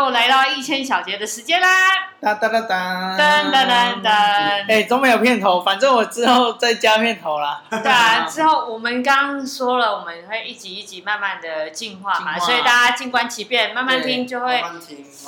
又来到一千小节的时间啦！哒哒哒哒噔噔噔噔！哎，都没有片头，反正我之后再加片头啦。对啊，之后我们刚刚说了，我们会一集一集慢慢的进化嘛，所以大家静观其变，慢慢听就会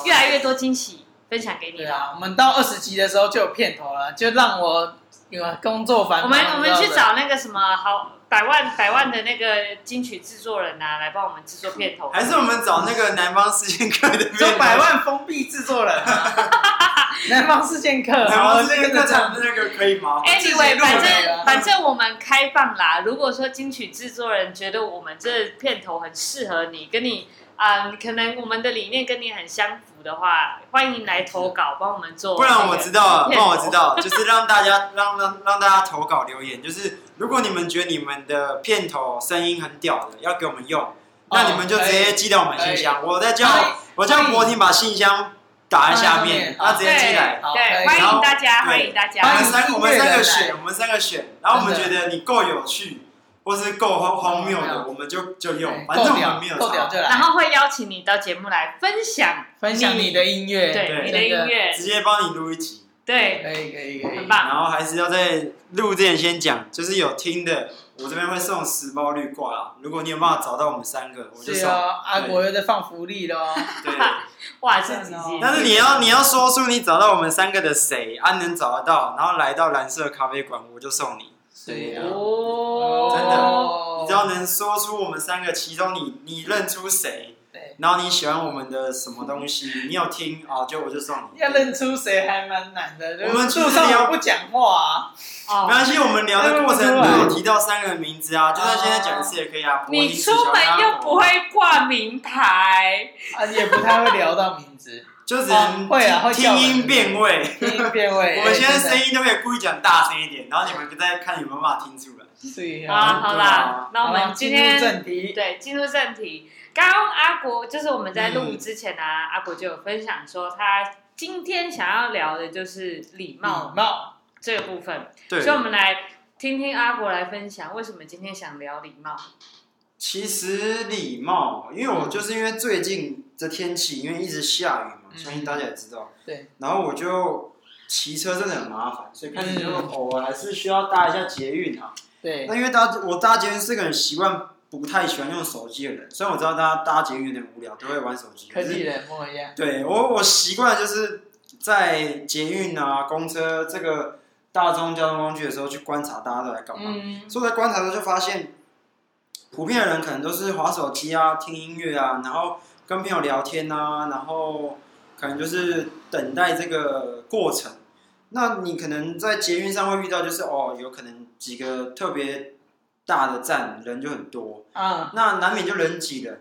越来越多惊喜分享给你了。我们到二十集的时候就有片头了，就让我因为工作繁忙，我们我们去找那个什么好。百万百万的那个金曲制作人啊，来帮我们制作片头。还是我们找那个南方四剑客的？说百万封闭制作人。南方四剑客，南方四贱客唱的那个可以吗？Anyway，反正反正我们开放啦。如果说金曲制作人觉得我们这片头很适合你，跟你啊、呃，可能我们的理念跟你很相符的话，欢迎来投稿帮我们做。不然我知道了，不然我知道，就是让大家让让让大家投稿留言，就是。如果你们觉得你们的片头声音很屌的，要给我们用，哦、那你们就直接寄到我们信箱。我再叫我叫博婷把信箱打在下面，他直接寄来。对，欢迎大家，欢迎大家。我们三我们三个选，我们三个选，然后我们觉得你够有趣，或是够荒荒谬的，我们就就用。反正我们没有够屌就来。然后会邀请你到节目来分享分享你的音乐，对你的音乐，直接帮你录一集。对，可以可以可以，很棒。然后还是要在录之前先讲，就是有听的，我这边会送十包绿挂啊。如果你有办法找到我们三个，我就送。阿国又在放福利了。对，哇，这几集。但是你要你要说出你找到我们三个的谁，啊能找得到，然后来到蓝色咖啡馆，我就送你。对呀。哦。真的，你只要能说出我们三个其中你你认出谁。然后你喜欢我们的什么东西？你有听啊？就我就送你。要认出谁还蛮难的。我们路上聊不讲话啊。没关系，我们聊的过程都有提到三个人名字啊，就算现在讲一次也可以啊。你出门又不会挂名牌啊，你也不太会聊到名字，就只能会啊，听音辨位，听音辨位。我们现在声音都可以故意讲大声一点，然后你们再看有没有办法听出来。是啊，好啦，那我们今天正题，对，进入正题。刚刚阿国就是我们在录之前呢、啊，嗯、阿国就有分享说，他今天想要聊的就是礼貌，礼貌这个部分。对，所以我们来听听阿国来分享，为什么今天想聊礼貌。其实礼貌，因为我就是因为最近这天气，因为一直下雨嘛，嗯、相信大家也知道。对。然后我就骑车真的很麻烦，所以开始就偶尔还是需要搭一下捷运啊。对。那因为搭我搭捷运是个很习惯。不太喜欢用手机的人，虽然我知道大家搭捷运有点无聊，都会玩手机。科技人模一样。对我，我习惯就是在捷运啊、公车这个大众交通工具的时候去观察大家都在干嘛。嗯。所以在观察的时候就发现，普遍的人可能都是划手机啊、听音乐啊，然后跟朋友聊天啊，然后可能就是等待这个过程。那你可能在捷运上会遇到，就是哦，有可能几个特别。大的站人就很多啊，那难免就人挤人。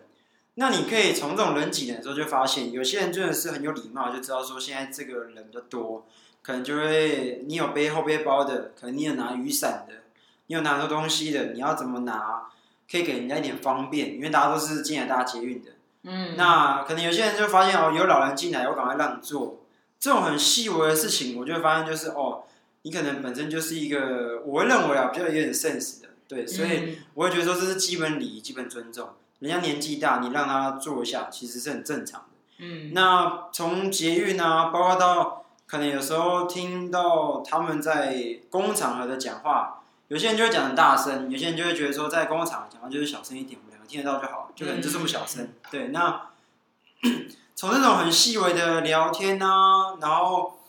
那你可以从这种人挤人的时候就发现，有些人真的是很有礼貌，就知道说现在这个人比较多，可能就会你有背后背包的，可能你有拿雨伞的，你有拿东西的，你要怎么拿，可以给人家一点方便，因为大家都是进来搭捷运的。嗯，那可能有些人就发现哦，有老人进来，我赶快让座。这种很细微的事情，我就会发现就是哦，你可能本身就是一个，我会认为啊，比较有点 sense 的。对，所以我会觉得说这是基本礼仪、基本尊重。人家年纪大，你让他坐一下，其实是很正常的。嗯，那从捷运啊，包括到可能有时候听到他们在公共场合的讲话，有些人就会讲很大声，有些人就会觉得说在公共场合讲话就是小声一点，我们两个听得到就好，就可能就这么小声。嗯、对，那从这种很细微的聊天啊，然后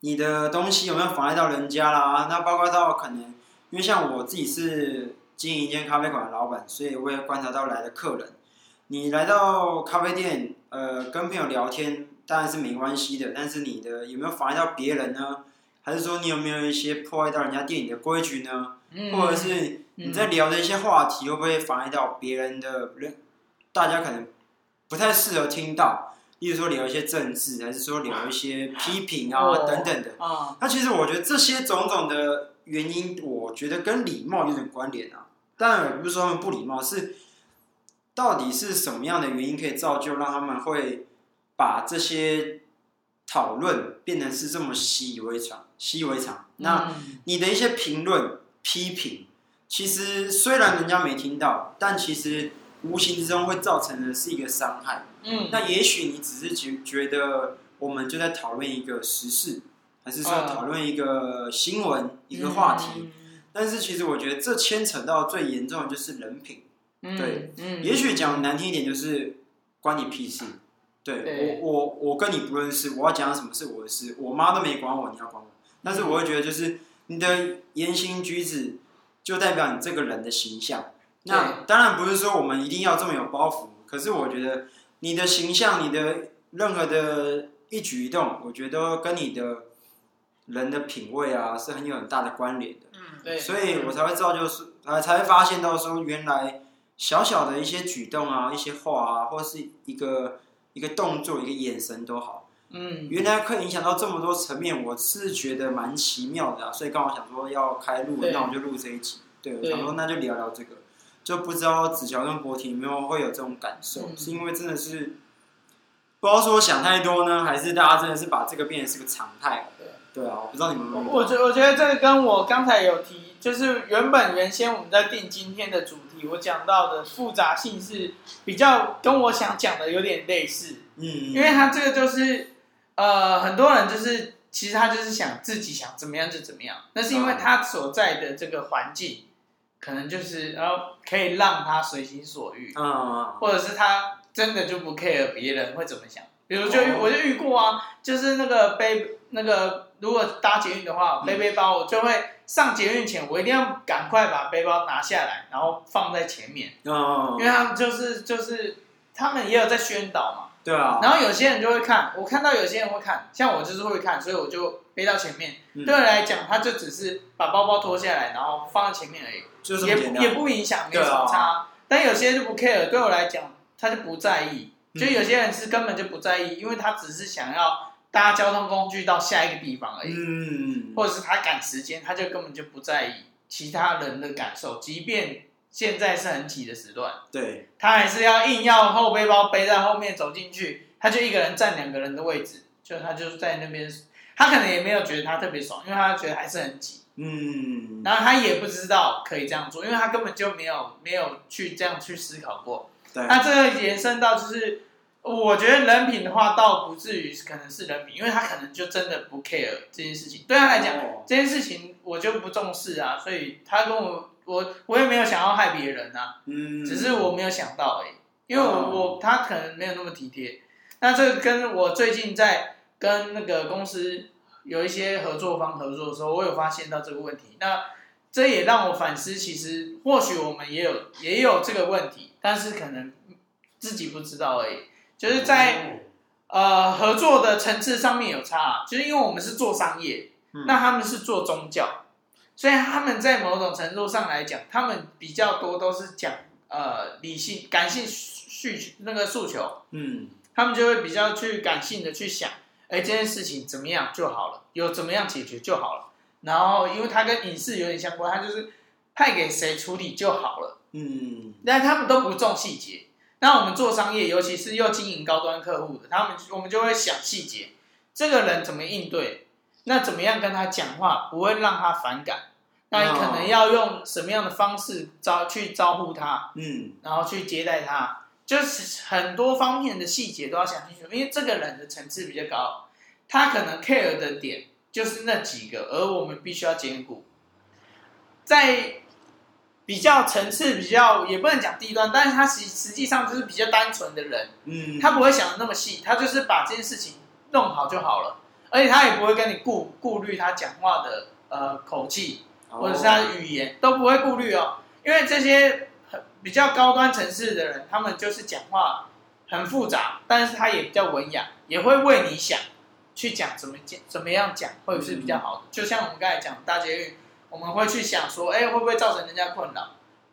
你的东西有没有妨碍到人家啦？那包括到可能。因为像我自己是经营一间咖啡馆的老板，所以我也观察到来的客人，你来到咖啡店，呃，跟朋友聊天当然是没关系的，但是你的有没有妨碍到别人呢？还是说你有没有一些破坏到人家店里的规矩呢？嗯、或者是你在聊的一些话题会不会妨碍到别人的人？大家可能不太适合听到，例如说聊一些政治，还是说聊一些批评啊、哦、等等的。啊，那其实我觉得这些种种的。原因我觉得跟礼貌有点关联啊，当然也不是说他们不礼貌，是到底是什么样的原因可以造就让他们会把这些讨论变成是这么习以为常、习以为常？那你的一些评论、批评，其实虽然人家没听到，但其实无形之中会造成的是一个伤害。嗯，那也许你只是觉觉得我们就在讨论一个时事，还是说讨论一个新闻、嗯、一个话题、嗯？但是其实我觉得这牵扯到最严重的就是人品。嗯、对，嗯，也许讲难听一点就是关你屁事。对，对我我我跟你不认识，我要讲什么是我的事，我妈都没管我，你要管我。但是我会觉得就是你的言行举止就代表你这个人的形象。那当然不是说我们一定要这么有包袱，可是我觉得你的形象、你的任何的一举一动，我觉得跟你的人的品味啊是很有很大的关联的。嗯，对，所以我才会知道，就是才才会发现到说，原来小小的一些举动啊、一些话啊，或是一个一个动作、一个眼神都好，嗯，原来可以影响到这么多层面，我是觉得蛮奇妙的啊。所以刚好想说要开录，那我就录这一集。对，我想说那就聊聊这个。就不知道子乔跟博婷有没有会有这种感受，嗯，是因为真的是不知道说想太多呢，还是大家真的是把这个变成是个常态？对，对啊，我不知道你们有没有。我觉我觉得这个跟我刚才有提，就是原本原先我们在定今天的主题，我讲到的复杂性是比较跟我想讲的有点类似。嗯，因为他这个就是呃，很多人就是其实他就是想自己想怎么样就怎么样，那是因为他所在的这个环境。可能就是，然后可以让他随心所欲，嗯，或者是他真的就不 care 别人会怎么想。比如就我就遇过啊，就是那个背那个如果搭捷运的话，背背包我就会上捷运前，我一定要赶快把背包拿下来，然后放在前面，嗯，因为他们就是就是他们也有在宣导嘛。对啊，然后有些人就会看，我看到有些人会看，像我就是会看，所以我就背到前面。嗯、对我来讲，他就只是把包包脱下来，然后放在前面而已，就是也也不影响，没有什么差、啊。但有些人就不 care，对我来讲，他就不在意。就有些人是根本就不在意，因为他只是想要搭交通工具到下一个地方而已。嗯，或者是他赶时间，他就根本就不在意其他人的感受，即便。现在是很挤的时段，对，他还是要硬要后背包背在后面走进去，他就一个人占两个人的位置，就他就在那边，他可能也没有觉得他特别爽，因为他觉得还是很挤，嗯，然后他也不知道可以这样做，因为他根本就没有没有去这样去思考过，对，那这个延伸到就是，我觉得人品的话，倒不至于可能是人品，因为他可能就真的不 care 这件事情，对他来讲，哦，这件事情我就不重视啊，所以他跟我。我我也没有想要害别人啊，嗯，只是我没有想到而已，因为我我他可能没有那么体贴。那这个跟我最近在跟那个公司有一些合作方合作的时候，我有发现到这个问题。那这也让我反思，其实或许我们也有也有这个问题，但是可能自己不知道而已。就是在呃合作的层次上面有差，就是因为我们是做商业，那他们是做宗教。所以他们在某种程度上来讲，他们比较多都是讲呃理性、感性需求那个诉求，嗯，他们就会比较去感性的去想，哎，这件事情怎么样就好了，有怎么样解决就好了。然后，因为它跟影视有点相关，他就是派给谁处理就好了，嗯，但他们都不重细节。那我们做商业，尤其是要经营高端客户的，他们我们就会想细节，这个人怎么应对。那怎么样跟他讲话不会让他反感？那你可能要用什么样的方式招去招呼他？嗯，然后去接待他，就是很多方面的细节都要想清楚。因为这个人的层次比较高，他可能 care 的点就是那几个，而我们必须要兼顾。在比较层次比较也不能讲低端，但是他实实际上就是比较单纯的人，嗯，他不会想的那么细，他就是把这件事情弄好就好了。而且他也不会跟你顾顾虑他讲话的呃口气，或者是他的语言都不会顾虑哦，因为这些很比较高端层次的人，他们就是讲话很复杂，但是他也比较文雅，也会为你想去讲怎么讲怎么样讲会是比较好的。就像我们刚才讲大捷运，我们会去想说，哎，会不会造成人家困扰？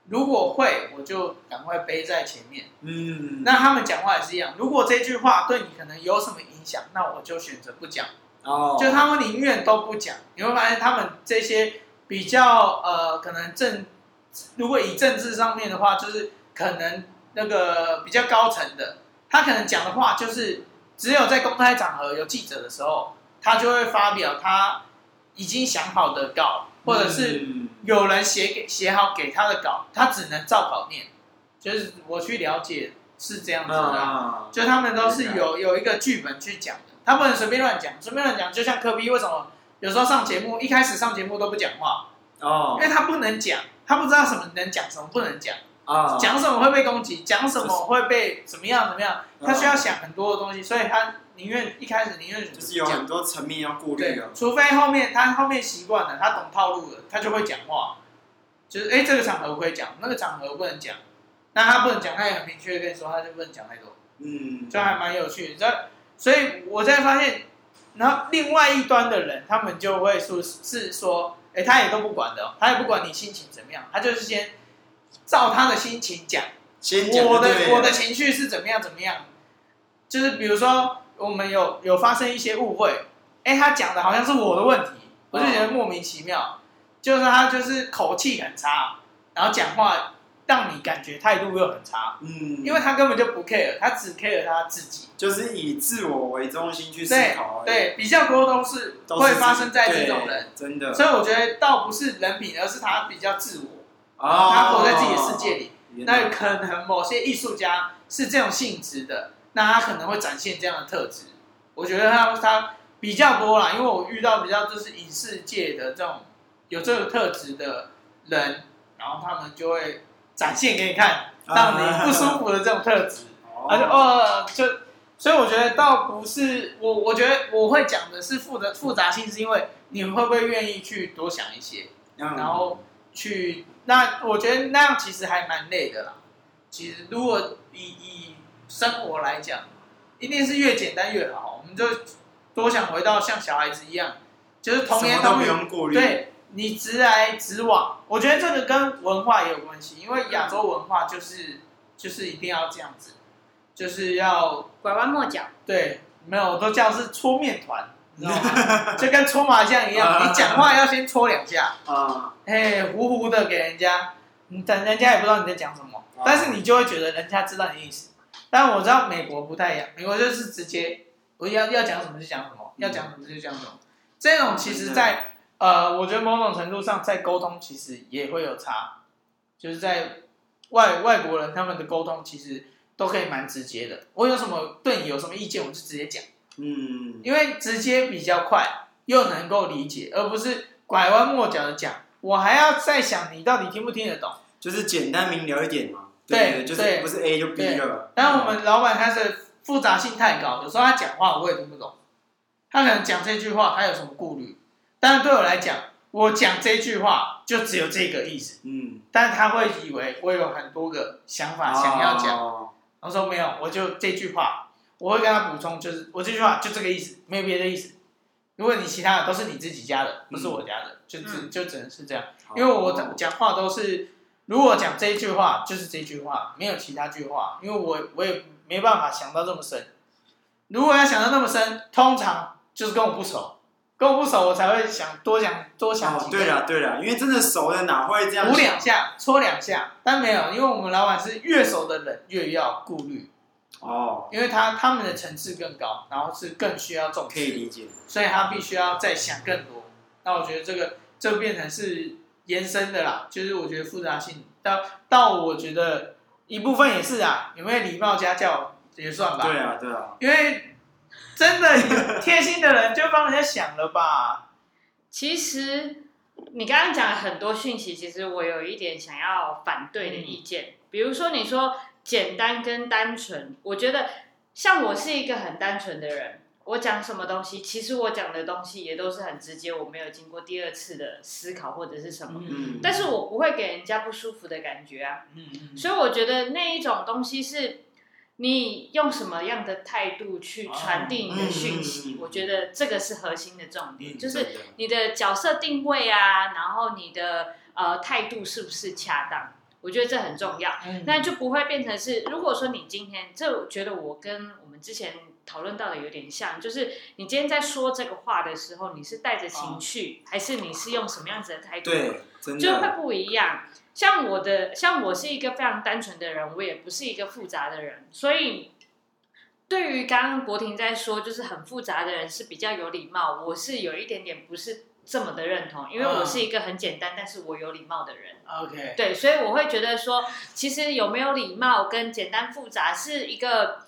如果会，我就赶快背在前面。嗯，那他们讲话也是一样，如果这句话对你可能有什么影响，那我就选择不讲。哦，就他们宁愿都不讲，你会发现他们这些比较呃，可能政，如果以政治上面的话，就是可能那个比较高层的，他可能讲的话就是只有在公开场合有记者的时候，他就会发表他已经想好的稿，或者是有人写给写好给他的稿，他只能照稿念，就是我去了解是这样子的，啊，就他们都是有有一个剧本去讲的，他不能随便乱讲，随便乱讲，就像科比为什么有时候上节目一开始上节目都不讲话哦，因为他不能讲，他不知道什么能讲，什么不能讲啊，讲什么会被攻击，讲什么会被怎么样怎么样，他需要想很多的东西，所以他宁愿一开始宁愿就是有很多层面要顾虑的，除非后面他后面习惯了，他懂套路了，他就会讲话。就是哎，这个场合我可以讲，那个场合我不能讲。那他不能讲，他也很明确的跟你说，他就不能讲太多。嗯，就还蛮有趣的。这，所以我在发现，然后另外一端的人，他们就会说是说，哎，他也都不管的，他也不管你心情怎么样，他就是先照他的心情讲。先讲。我的我的情绪是怎么样怎么样？就是比如说，我们有有发生一些误会，哎，他讲的好像是我的问题，我就觉得莫名其妙。就是他就是口气很差，然后讲话让你感觉态度又很差，嗯，因为他根本就不 care，他只 care 他自己，就是以自我为中心去思考。对，对，比较多都是会发生在这种人，真的。所以我觉得倒不是人品，而是他比较自我，哦，他活在自己的世界里。那可能某些艺术家是这种性质的，那他可能会展现这样的特质。我觉得他他比较多啦，因为我遇到比较就是影视界的这种。有这个特质的人，然后他们就会展现给你看，让你不舒服的这种特质，而且哦，就所以我觉得倒不是我，我觉得我会讲的是复杂复杂性，是因为你们会不会愿意去多想一些，然后去那我觉得那样其实还蛮累的啦。其实如果以以生活来讲，一定是越简单越好。我们就多想回到像小孩子一样，就是童言童语，对。你直来直往，我觉得这个跟文化也有关系，因为亚洲文化就是就是一定要这样子，就是要拐弯抹角。对，没有，都叫是搓面团，你知道吗？就跟搓麻将一样，你讲话要先搓两下啊，嘿，糊糊的给人家，你等人家也不知道你在讲什么，但是你就会觉得人家知道你意思。但我知道美国不太一样，美国就是直接我要要讲什么就讲什么，要讲什么就讲什么，这种其实在。呃，我觉得某种程度上在沟通其实也会有差，就是在外外国人他们的沟通其实都可以蛮直接的。我有什么对你有什么意见，我就直接讲，嗯，因为直接比较快，又能够理解，而不是拐弯抹角的讲，我还要再想你到底听不听得懂，就是简单明了一点嘛。对，就是不是 A 就 B 了。但我们老板他是复杂性太高，有时候他讲话我也听不懂，他可能讲这句话他有什么顾虑。但是对我来讲，我讲这句话就只有这个意思。嗯，但是他会以为我有很多个想法想要讲。哦，然后说没有，我就这句话，我会跟他补充，就是我这句话就这个意思，没有别的意思。如果你其他的都是你自己加的，不是我家的，嗯、就只就只能是这样。因为我讲话都是，如果讲这一句话就是这句话，没有其他句话，因为我我也没办法想到这么深。如果要想到那么深，通常就是跟我不熟。跟我不熟，我才会想多想多想几。对了对了，因为真的熟的哪会这样？鼓两下，搓两下，但没有，因为我们老板是越熟的人越要顾虑。哦。因为他他们的层次更高，然后是更需要重视。可以理解。所以他必须要再想更多。那我觉得这个这变成是延伸的啦，就是我觉得复杂性到到我觉得一部分也是啊，有没有礼貌家教也算吧。对啊对啊。因为。真的贴心的人就帮人家想了吧。其实你刚刚讲了很多讯息，其实我有一点想要反对的意见。嗯、比如说你说简单跟单纯，我觉得像我是一个很单纯的人，我讲什么东西，其实我讲的东西也都是很直接，我没有经过第二次的思考或者是什么。嗯、但是我不会给人家不舒服的感觉啊。嗯、所以我觉得那一种东西是。你用什么样的态度去传递你的讯息？我觉得这个是核心的重点，就是你的角色定位啊，然后你的呃态度是不是恰当？我觉得这很重要。那就不会变成是，如果说你今天，这我觉得我跟我们之前讨论到的有点像，就是你今天在说这个话的时候，你是带着情绪，还是你是用什么样子的态度？对，就会不一样。像我的，像我是一个非常单纯的人，我也不是一个复杂的人，所以对于刚刚博婷在说，就是很复杂的人是比较有礼貌，我是有一点点不是这么的认同，因为我是一个很简单，嗯、但是我有礼貌的人。OK，对，所以我会觉得说，其实有没有礼貌跟简单复杂是一个，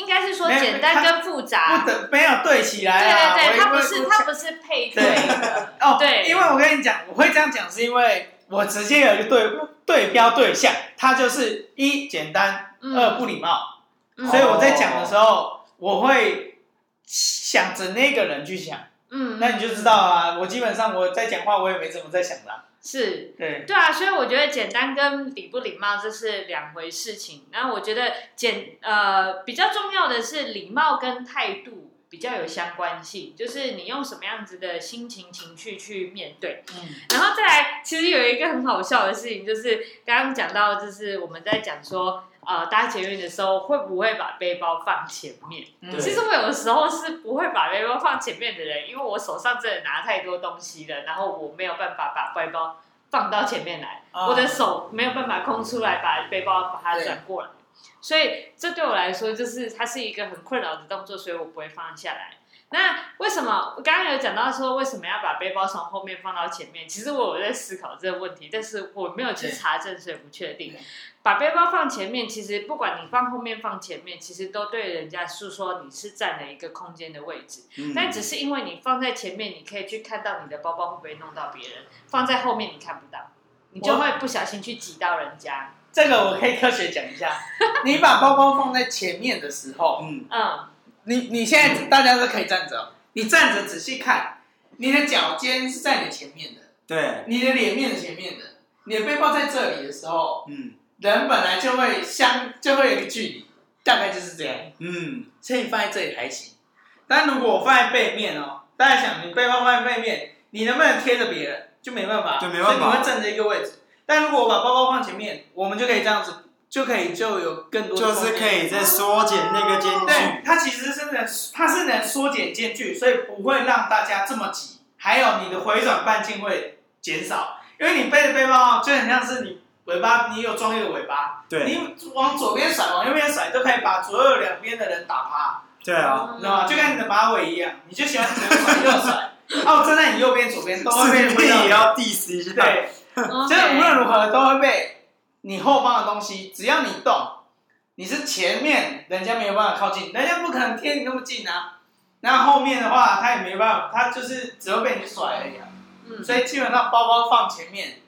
应该是说简单跟复杂不没有对起来、啊。对对对，它不是它不是配对的。哦，对，因为我跟你讲，我会这样讲，是因为我直接有一个对对标对象，它就是一简单，嗯、二不礼貌，嗯、所以我在讲的时候，哦、我会想着那个人去想。嗯，那你就知道啊，我基本上我在讲话，我也没怎么在想的、啊。是，对，对啊，所以我觉得简单跟礼不礼貌这是两回事情。然后我觉得简呃比较重要的是礼貌跟态度比较有相关性，就是你用什么样子的心情情绪去面对。嗯，然后再来，其实有一个很好笑的事情，就是刚刚讲到，就是我们在讲说。呃，搭捷运的时候会不会把背包放前面？嗯、其实我有的时候是不会把背包放前面的人，因为我手上真的拿太多东西了，然后我没有办法把背包放到前面来，哦、我的手没有办法空出来把背包把它转过来，对所以这对我来说就是它是一个很困扰的动作，所以我不会放下来。那为什么我刚刚有讲到说为什么要把背包从后面放到前面？其实我有在思考这个问题，但是我没有去查证，所以不确定。把背包放前面，其实不管你放后面放前面，其实都对人家是说你是占了一个空间的位置。嗯、但只是因为你放在前面，你可以去看到你的包包会不会弄到别人；放在后面你看不到，你就会不小心去挤到人家。这个我可以科学讲一下。你把包包放在前面的时候，嗯。嗯。你你现在大家都可以站着，你站着仔细看，你的脚尖是在你前面的，对，你的脸面是前面的，你的背包在这里的时候，嗯，人本来就会相就会有一个距离，大概就是这样，嗯，所以你放在这里还行，但如果我放在背面哦，大家想，你背包放在背面，你能不能贴着别人？就没办法，对，没办法，所以你会站着一个位置。但如果我把包包放前面，我们就可以这样子。就可以就有更多，就是可以再缩减那个间距。对，它其实是能，它是能缩减间距，所以不会让大家这么挤。还有你的回转半径会减少，因为你背着背包就很像是你尾巴，你有装一个尾巴，对，你往左边甩，往右边甩，都可以把左右两边的人打趴。对啊，知道吗？就跟你的马尾一样，你就喜欢左甩右甩，哦，站在你右边、左边都会被。也要 diss 一下。对，就是无论如何都会被。你后方的东西，只要你动，你是前面，人家没有办法靠近，人家不可能贴你那么近啊。那后面的话，他也没办法，他就是只会被你甩而已啊。嗯，所以基本上包包放前面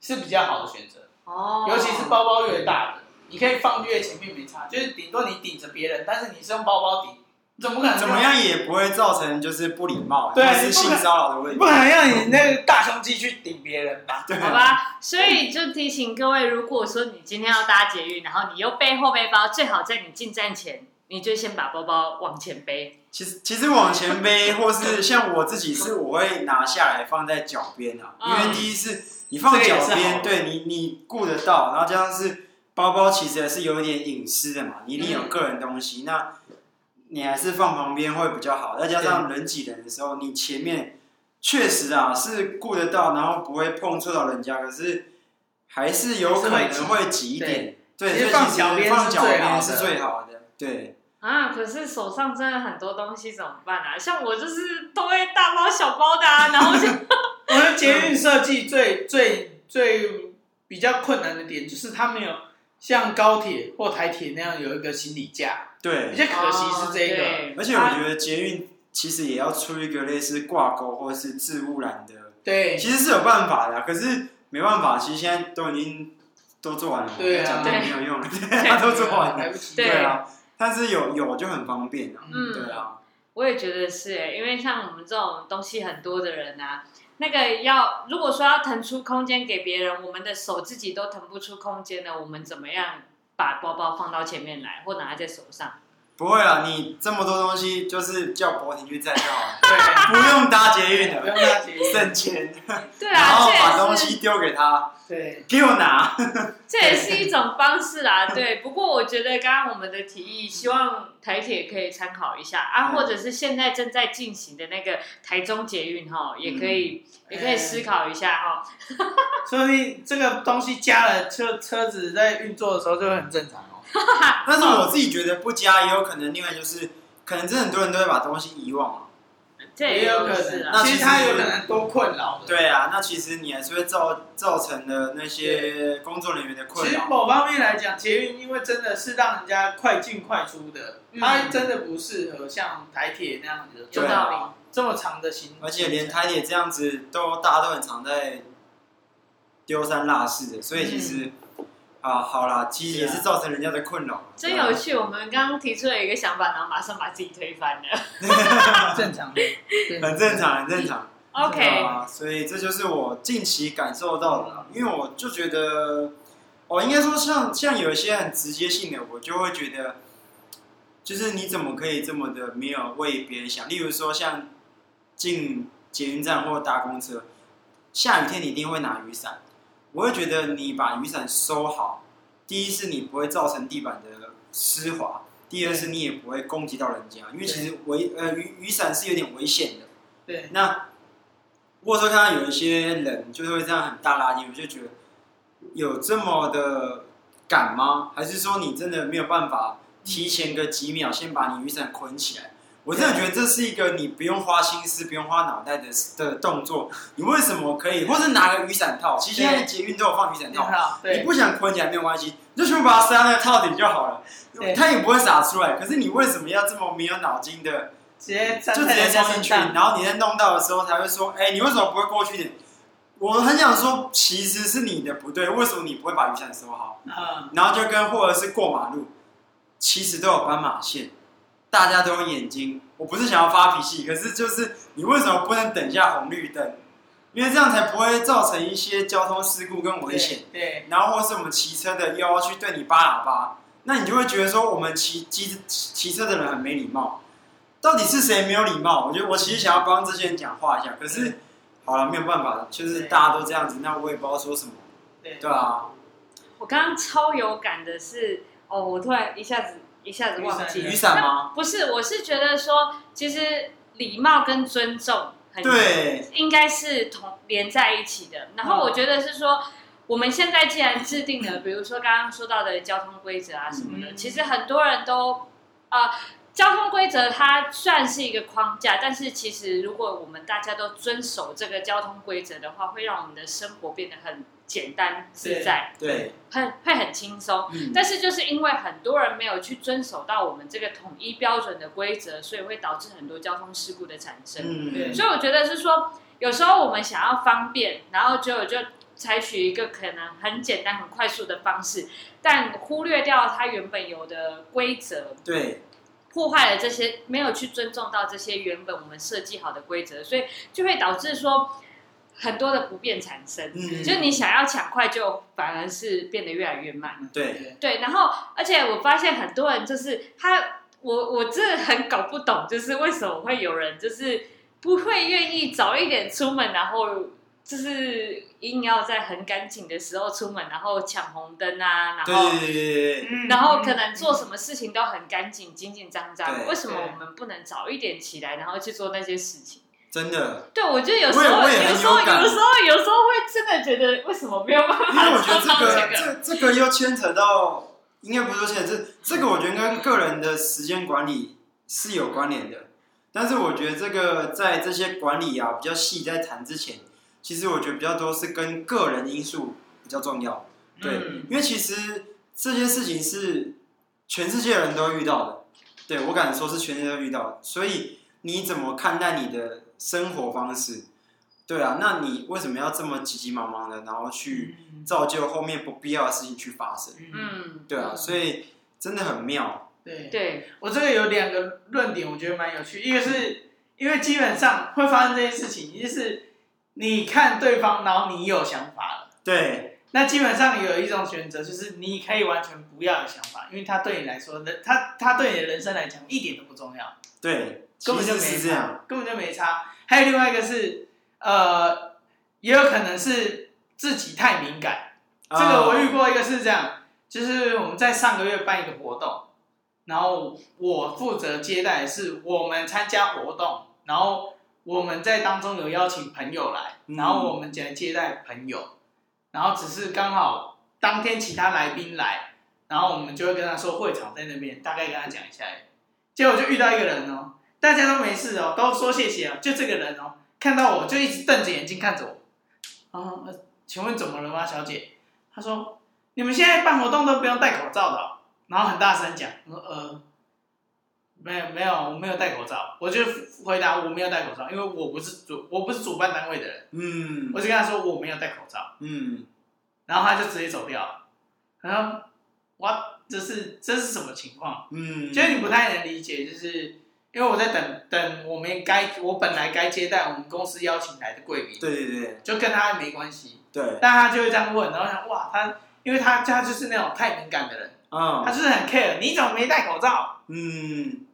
是比较好的选择。哦，尤其是包包越大的，你可以放越前面没差，就是顶多你顶着别人，但是你是用包包顶。怎么可能？怎么样也不会造成就是不礼貌，对，是性骚扰的问题。不可能让你那个大胸肌去顶别人吧？对，好吧。所以就提醒各位，如果说你今天要搭捷运，然后你又背后背包，最好在你进站前，你就先把包包往前背。其实其实往前背，或是像我自己是，我会拿下来放在脚边啊。因为第一是你放脚边，对你你顾得到，然后加上是包包其实还是有一点隐私的嘛，你一定有个人东西那。你还是放旁边会比较好，再加上人挤人的时候，你前面确实啊是顾得到，然后不会碰触到人家，可是还是有可能会挤一点。对，其实放脚边是最好的。对。啊，可是手上真的很多东西怎么办啊？像我就是都会大包小包的啊，然后就 我们捷运设计最最最比较困难的点就是它没有像高铁或台铁那样有一个行李架。对，比较可惜是这个，而且我觉得捷运其实也要出一个类似挂钩或者是置物篮的，对，其实是有办法的，可是没办法，其实现在都已经都做完了，对啊，讲没有用了，他 都做完了，对。啊，但是有有就很方便啊，嗯，对啊，我也觉得是哎，因为像我们这种东西很多的人啊，那个要如果说要腾出空间给别人，我们的手自己都腾不出空间了，我们怎么样？把包包放到前面来，或拿在手上。不会啦，你这么多东西，就是叫博婷去载就好了。对，不用搭捷运的，不用搭捷运，省钱。对啊，然后把东西丢给他，对，给我拿。这也是一种方式啦，对。不过我觉得刚刚我们的提议，希望台铁可以参考一下啊，或者是现在正在进行的那个台中捷运哈，也可以，也可以思考一下哈。所以这个东西加了车车子在运作的时候就会很正常。但是我自己觉得不加也有可能，另外就是可能真的很多人都会把东西遗忘了。这也有可能。那其实他有可能多困扰。对啊，那其实你还是会造造成了那些工作人员的困扰。其实某方面来讲，捷运因为真的是让人家快进快出的，它真的不适合像台铁那样子，的道理，这么长的行。而且连台铁这样子都大家都很常在丢三落四的，所以其实。啊，好啦，其实也是造成人家的困扰。真有趣，我们刚刚提出了一个想法，然后马上把自己推翻了。正常的，很正常，很正常。OK，所以这就是我近期感受到的，因为我就觉得，哦，应该说像像有一些很直接性的，我就会觉得，就是你怎么可以这么的没有为别人想？例如说像进捷运站或搭公车，下雨天你一定会拿雨伞。我会觉得你把雨伞收好，第一是你不会造成地板的湿滑，第二是你也不会攻击到人家，因为其实危呃雨雨伞是有点危险的。对。那如果说看到有一些人就是会这样很大垃圾，我就觉得有这么的赶吗？还是说你真的没有办法提前个几秒先把你雨伞捆起来？我真的觉得这是一个你不用花心思、不用花脑袋的的动作。你为什么可以，或是拿个雨伞套？其实现在捷运都有放雨伞套。你不想捆起来没有关系，你就全部把它塞到那个套顶就好了。它也不会洒出来。可是你为什么要这么没有脑筋的？直接就直接冲进去，然后你在弄到的时候才会说：“哎，你为什么不会过去点？”我很想说，其实是你的不对。为什么你不会把雨伞收好？然后就跟或者是过马路，其实都有斑马线。大家都有眼睛，我不是想要发脾气，可是就是你为什么不能等一下红绿灯？因为这样才不会造成一些交通事故跟危险。对。然后或是我们骑车的又要去对你扒喇叭，那你就会觉得说我们骑骑骑车的人很没礼貌。到底是谁没有礼貌？我觉得我其实想要帮这些人讲话一下，可是好了，没有办法，就是大家都这样子，那我也不知道说什么。对。对啊。我刚刚超有感的是，哦，我突然一下子。一下子忘记雨伞吗？不是，我是觉得说，其实礼貌跟尊重很对，应该是同连在一起的。然后我觉得是说，我们现在既然制定了，比如说刚刚说到的交通规则啊什么的，其实很多人都啊。交通规则它算是一个框架，但是其实如果我们大家都遵守这个交通规则的话，会让我们的生活变得很简单自在，对，对很会很轻松。嗯。但是就是因为很多人没有去遵守到我们这个统一标准的规则，所以会导致很多交通事故的产生。嗯，对。所以我觉得是说，有时候我们想要方便，然后就就采取一个可能很简单、很快速的方式，但忽略掉它原本有的规则。对。破坏了这些，没有去尊重到这些原本我们设计好的规则，所以就会导致说很多的不便产生。嗯，就是你想要抢快，就反而是变得越来越慢。对对，然后而且我发现很多人就是他，我我真的很搞不懂，就是为什么会有人就是不会愿意早一点出门，然后。就是硬要在很赶紧的时候出门，然后抢红灯啊，然后，然后可能做什么事情都很赶紧、紧紧张张。为什么我们不能早一点起来，然后去做那些事情？真的，对，我觉得有时候，有，有时候，有时候，有时候会真的觉得，为什么没有办法？因为我觉得这个，这这个又牵扯到，应该不是说牵扯，这这个我觉得跟个人的时间管理是有关联的。但是我觉得这个在这些管理啊比较细在谈之前。其实我觉得比较多是跟个人因素比较重要，对，嗯、因为其实这件事情是全世界人都会遇到的，对，我敢说是全世界都遇到的，所以你怎么看待你的生活方式？对啊，那你为什么要这么急急忙忙的，然后去造就后面不必要的事情去发生？嗯，对啊，所以真的很妙。对，对我这个有两个论点，我觉得蛮有趣，一个是因为基本上会发生这些事情，一是。你看对方，然后你有想法了。对，那基本上有一种选择，就是你可以完全不要有想法，因为他对你来说，他他对你的人生来讲一点都不重要。对，根本就没差，根本就没差。还有另外一个是，呃，也有可能是自己太敏感。这个我遇过一个是这样，就是我们在上个月办一个活动，然后我负责接待，是我们参加活动，然后。我们在当中有邀请朋友来，然后我们来接待朋友，然后只是刚好当天其他来宾来，然后我们就会跟他说会场在那边，大概跟他讲一下。结果就遇到一个人哦，大家都没事哦，都说谢谢哦，就这个人哦，看到我就一直瞪着眼睛看着我。啊，请问怎么了吗，小姐？他说你们现在办活动都不用戴口罩的哦，然后很大声讲。我说呃。没有没有，我没有戴口罩，我就回答我没有戴口罩，因为我不是主我不是主办单位的人，嗯，我就跟他说我没有戴口罩，嗯，然后他就直接走掉了，然后我，这是这是什么情况？嗯，就是你不太能理解，就是因为我在等等我们该我本来该接待我们公司邀请来的贵宾，对对对，就跟他没关系，对，但他就会这样问，然后想哇，他因为他他就是那种太敏感的人，啊、嗯，他就是很 care，你怎么没戴口罩？嗯。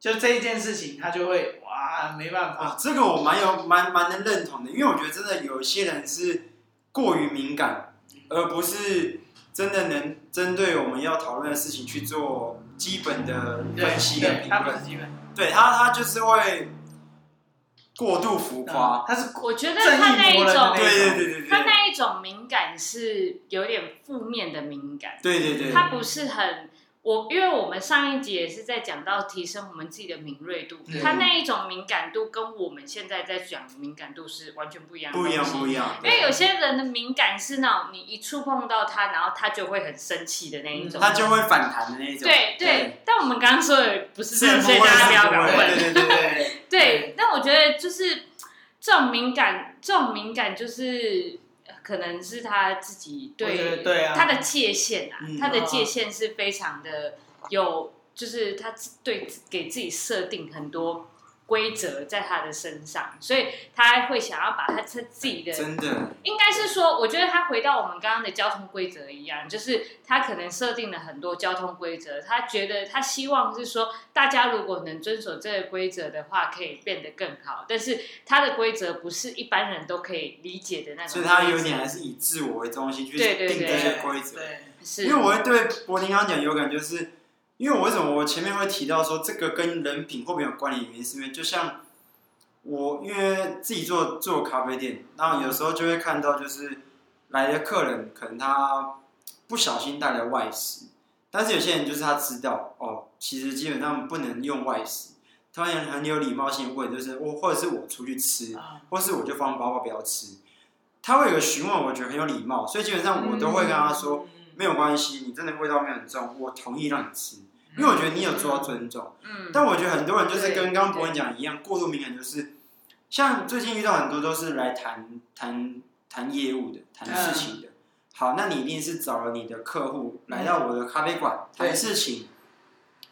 就这一件事情，他就会哇，没办法。啊、这个我蛮有蛮蛮能认同的，因为我觉得真的有些人是过于敏感，而不是真的能针对我们要讨论的事情去做基本的分析跟评论。对他，他就是会过度浮夸。他是我觉得他那一种，对对对对，他那一种敏感是有点负面的敏感。对对对，他不是很。我因为我们上一集也是在讲到提升我们自己的敏锐度，他那一种敏感度跟我们现在在讲的敏感度是完全不一样的。不一样，不一样。因为有些人的敏感是那种你一触碰到他，然后他就会很生气的那一种，他就会反弹的那一种。对对，但我们刚刚说的不是这样，所以大家不要搞混。对对对对。对，但我觉得就是这种敏感，这种敏感就是。可能是他自己对，对啊，他的界限啊，他的界限是非常的有，就是他对给自己设定很多。规则在他的身上，所以他会想要把他他自己的真的应该是说，我觉得他回到我们刚刚的交通规则一样，就是他可能设定了很多交通规则，他觉得他希望是说，大家如果能遵守这个规则的话，可以变得更好。但是他的规则不是一般人都可以理解的那种，所以他有点还是以自我为中心去定这些规则。对，是因为我会对柏霖刚刚讲有感，就是。因为我为什么我前面会提到说这个跟人品会不会有关联？原因是因为就像我因为自己做做咖啡店，然后有时候就会看到就是来的客人可能他不小心带来外食，但是有些人就是他知道哦，其实基本上不能用外食，他也很有礼貌性问，就是我或者是我出去吃，或是我就放包包不要吃，他会有个询问，我觉得很有礼貌，所以基本上我都会跟他说。没有关系，你真的味道没有很重，我同意让你吃，因为我觉得你有做到尊重。嗯，但我觉得很多人就是跟刚刚柏霖讲一样，过度敏感，就是像最近遇到很多都是来谈谈谈业务的，谈事情的。好，那你一定是找了你的客户来到我的咖啡馆谈事情。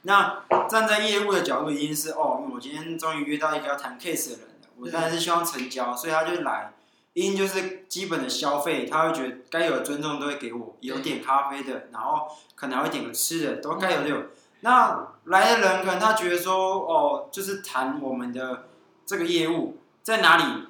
那站在业务的角度，一定是哦，因为我今天终于约到一个要谈 case 的人了，我当然是希望成交，所以他就来。因就是基本的消费，他会觉得该有的尊重都会给我，有点咖啡的，然后可能还会点个吃的，都该有的有。那来的人可能他觉得说，哦，就是谈我们的这个业务在哪里，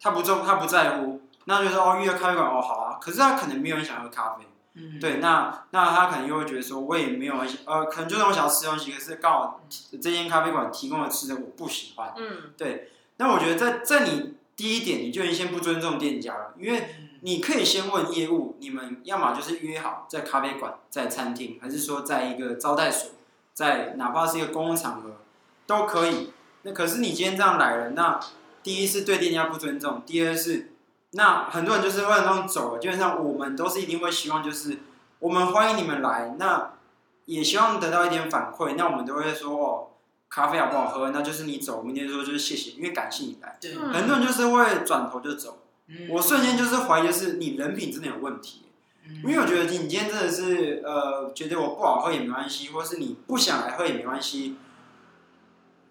他不重，他不在乎，那就说哦，约咖啡馆哦，好啊。可是他可能没有人想喝咖啡，嗯，对，那那他可能又会觉得说，我也没有呃，可能就是我想要吃东西，可是刚好这间咖啡馆提供的吃的我不喜欢，嗯，对。那我觉得在在你。第一点，你就先不尊重店家了，因为你可以先问业务，你们要么就是约好在咖啡馆、在餐厅，还是说在一个招待所，在哪怕是一个公共场合都可以。那可是你今天这样来了，那第一是对店家不尊重，第二是那很多人就是会那种走了。基本上我们都是一定会希望，就是我们欢迎你们来，那也希望得到一点反馈，那我们都会说哦。咖啡好不好喝？那就是你走，明天说就是谢谢，因为感谢你来。对，很多人就是会转头就走。嗯，我瞬间就是怀疑的是你人品真的有问题。嗯，因为我觉得你今天真的是呃，觉得我不好喝也没关系，或是你不想来喝也没关系。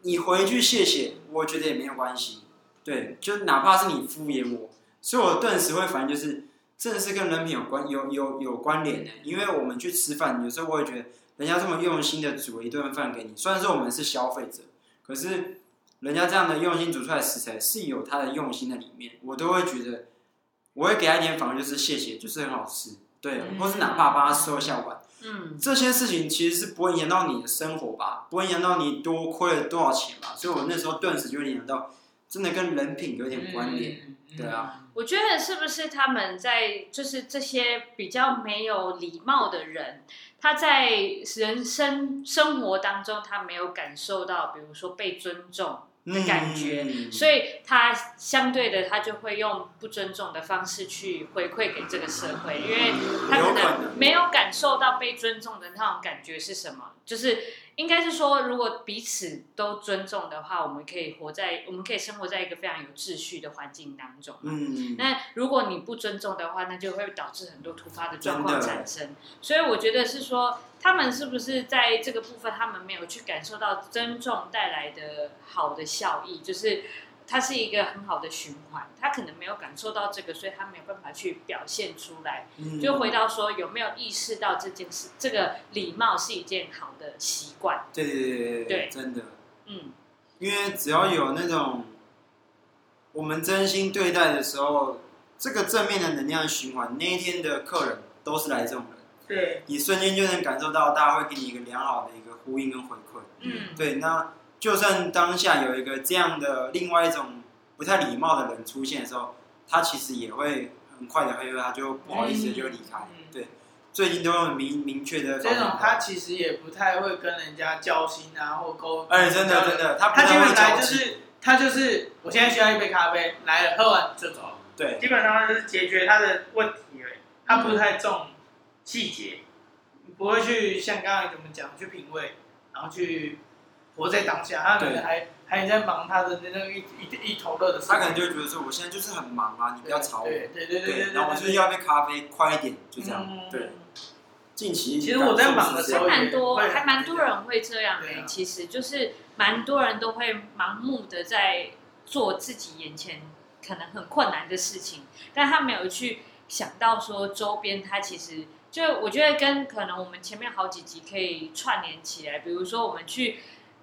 你回一句谢谢，我觉得也没有关系。对，就哪怕是你敷衍我，所以我顿时会反应就是，真的是跟人品有关，有有有关联的。因为我们去吃饭，有时候我会觉得。人家这么用心的煮了一顿饭给你，虽然说我们是消费者，可是人家这样的用心煮出来的食材是有他的用心在里面，我都会觉得，我会给他一点反馈，就是谢谢，就是很好吃，对，嗯、或是哪怕帮他收下碗，嗯，这些事情其实是不会影响到你的生活吧，不会影响到你多亏了多少钱吧，所以我那时候顿时就联想到真的跟人品有点关联。对啊，我觉得是不是他们在就是这些比较没有礼貌的人，他在人生生活当中，他没有感受到，比如说被尊重。的感觉，嗯、所以他相对的，他就会用不尊重的方式去回馈给这个社会，因为他可能没有感受到被尊重的那种感觉是什么，就是。应该是说，如果彼此都尊重的话，我们可以活在，我们可以生活在一个非常有秩序的环境当中。嗯，那如果你不尊重的话，那就会导致很多突发的状况产生。所以我觉得是说，他们是不是在这个部分，他们没有去感受到尊重带来的好的效益，就是。它是一个很好的循环，他可能没有感受到这个，所以他没有办法去表现出来。嗯、就回到说，有没有意识到这件事？这个礼貌是一件好的习惯。对对对对对，真的。嗯，因为只要有那种我们真心对待的时候，这个正面的能量循环，那一天的客人都是来这种人。对，你瞬间就能感受到，大家会给你一个良好的一个呼应跟回馈。嗯，对，那。就算当下有一个这样的另外一种不太礼貌的人出现的时候，他其实也会很快的会，他就不好意思就离开。嗯、对，最近都很明明确的这种，他其实也不太会跟人家交心啊，或沟。哎，真的真的，他他基本来就是他就是，我现在需要一杯咖啡，来了喝完就走。对，基本上就是解决他的问题而已，他不太重细节，不会去像刚才怎么讲去品味，然后去。活在当下，他可能还还在忙他的那个一一一头热的事。他可能就会觉得说，我现在就是很忙啊，你不要吵我。对对对对对。然后我就是要杯咖啡，快一点，就这样。对。近期其实我在忙的时候，还蛮多，还蛮多人会这样的。其实就是蛮多人都会盲目的在做自己眼前可能很困难的事情，但他没有去想到说周边他其实就我觉得跟可能我们前面好几集可以串联起来，比如说我们去。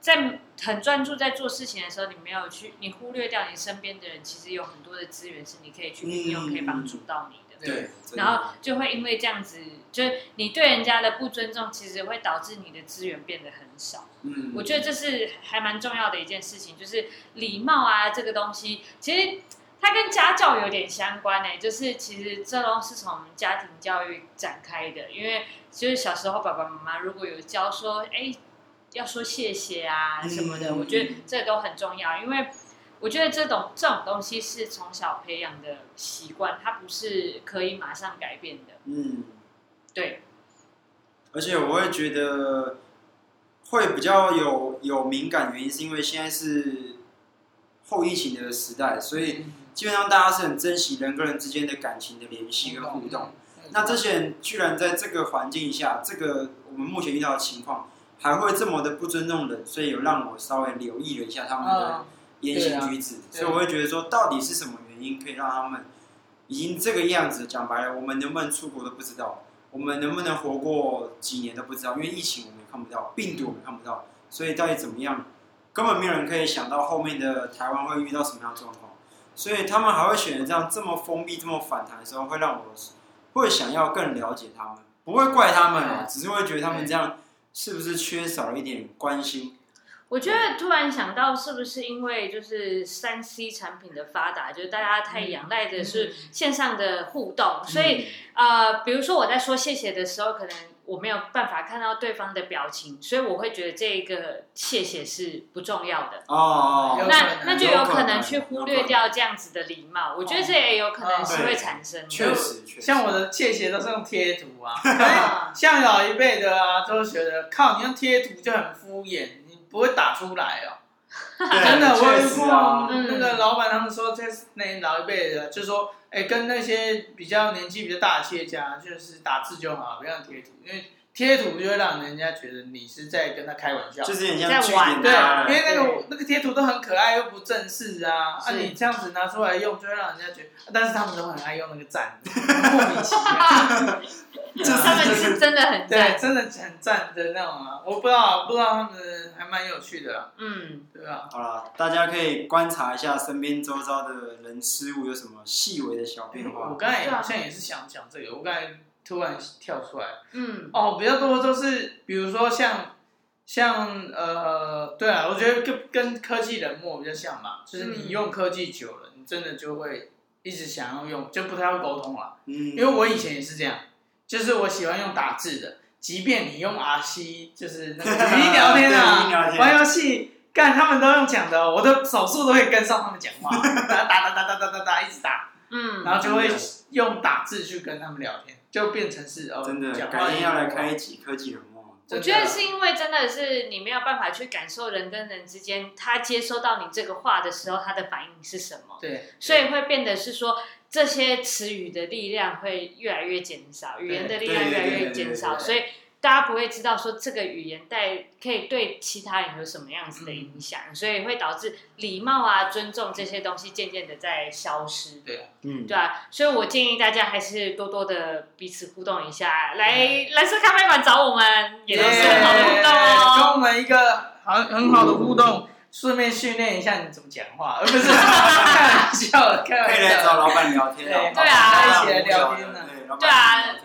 在很专注在做事情的时候，你没有去，你忽略掉你身边的人，其实有很多的资源是你可以去利用，嗯、可以帮助到你的。对，然后就会因为这样子，就是你对人家的不尊重，其实会导致你的资源变得很少。嗯，我觉得这是还蛮重要的一件事情，就是礼貌啊，这个东西，其实它跟家教有点相关呢、欸，就是其实这都是从家庭教育展开的，因为就是小时候爸爸妈妈如果有教说，哎。要说谢谢啊什么的，嗯、我觉得这都很重要，因为我觉得这种这种东西是从小培养的习惯，它不是可以马上改变的。嗯，对。而且我会觉得会比较有有敏感，原因是因为现在是后疫情的时代，所以基本上大家是很珍惜人跟人之间的感情的联系跟互动。嗯、那这些人居然在这个环境下，这个我们目前遇到的情况。还会这么的不尊重人，所以有让我稍微留意了一下他们的言行举止，所以我会觉得说，到底是什么原因可以让他们已经这个样子？讲白了，我们能不能出国都不知道，我们能不能活过几年都不知道，因为疫情我们也看不到，病毒我们看不到，所以到底怎么样，根本没有人可以想到后面的台湾会遇到什么样的状况，所以他们还会选择这样这么封闭、这么反弹的时候，会让我会想要更了解他们，不会怪他们啊，只是会觉得他们这样。是不是缺少了一点关心？我觉得突然想到，是不是因为就是三 C 产品的发达，就是大家太仰赖的是线上的互动，嗯、所以呃，比如说我在说谢谢的时候，可能我没有办法看到对方的表情，所以我会觉得这个谢谢是不重要的哦。那那就有可能去忽略掉这样子的礼貌，我觉得这也有可能是会产生的。确实，确实，像我的谢谢都是用贴图啊。像老一辈的啊，都觉得靠，你用贴图就很敷衍，你不会打出来哦。真的，我有过那个老板他们说，这那老一辈的，就是说，哎，跟那些比较年纪比较大的企业家，就是打字就好，不要贴图，因为贴图就会让人家觉得你是在跟他开玩笑，就是你在玩。对，因为那个那个贴图都很可爱又不正式啊，啊，你这样子拿出来用，就会让人家觉得，但是他们都很爱用那个赞，莫名其妙。他们是真的很赞，对，真的很赞的那种啊！我不知道，不知道他们还蛮有趣的，嗯，对吧？好了，大家可以观察一下身边周遭的人事物有什么细微的小变化。我刚才好像也是想讲这个，我刚才突然跳出来，嗯，哦，比较多都是，比如说像像呃，对啊，我觉得跟跟科技冷漠比较像吧，就是你用科技久了，你真的就会一直想要用，就不太会沟通了。嗯，因为我以前也是这样，就是我喜欢用打字的，即便你用 RC，就是那个语音聊天啊，玩游戏，干他们都用讲的，我的手速都会跟上他们讲话，打打打打打打打打，一直打，嗯，然后就会用打字去跟他们聊天，就变成是哦，真的，改天要来开一集科技人物。我觉得是因为真的是你没有办法去感受人跟人之间，他接收到你这个话的时候，他的反应是什么？对，所以会变得是说，这些词语的力量会越来越减少，语言的力量越来越减少，所以。大家不会知道说这个语言带可以对其他人有什么样子的影响，嗯、所以会导致礼貌啊、尊重这些东西渐渐的在消失。对啊，嗯，对啊，所以我建议大家还是多多的彼此互动一下，来蓝色咖啡馆找我们也都是很好的互动哦，跟我们一个很很好的互动，顺便训练一下你怎么讲话，而不是开玩笑，开玩笑，可以来找老板聊天，对啊，一起来聊天呢，对啊。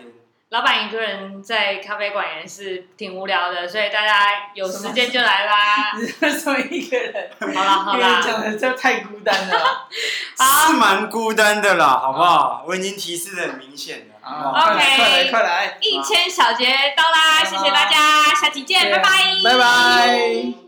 老板一个人在咖啡馆也是挺无聊的，所以大家有时间就来啦。你说一个人？好啦好啦，讲的这太孤单了。是蛮孤单的啦，好不好？我已经提示的很明显了。OK，快来快来，一千小节到啦，谢谢大家，下期见，拜拜，拜拜。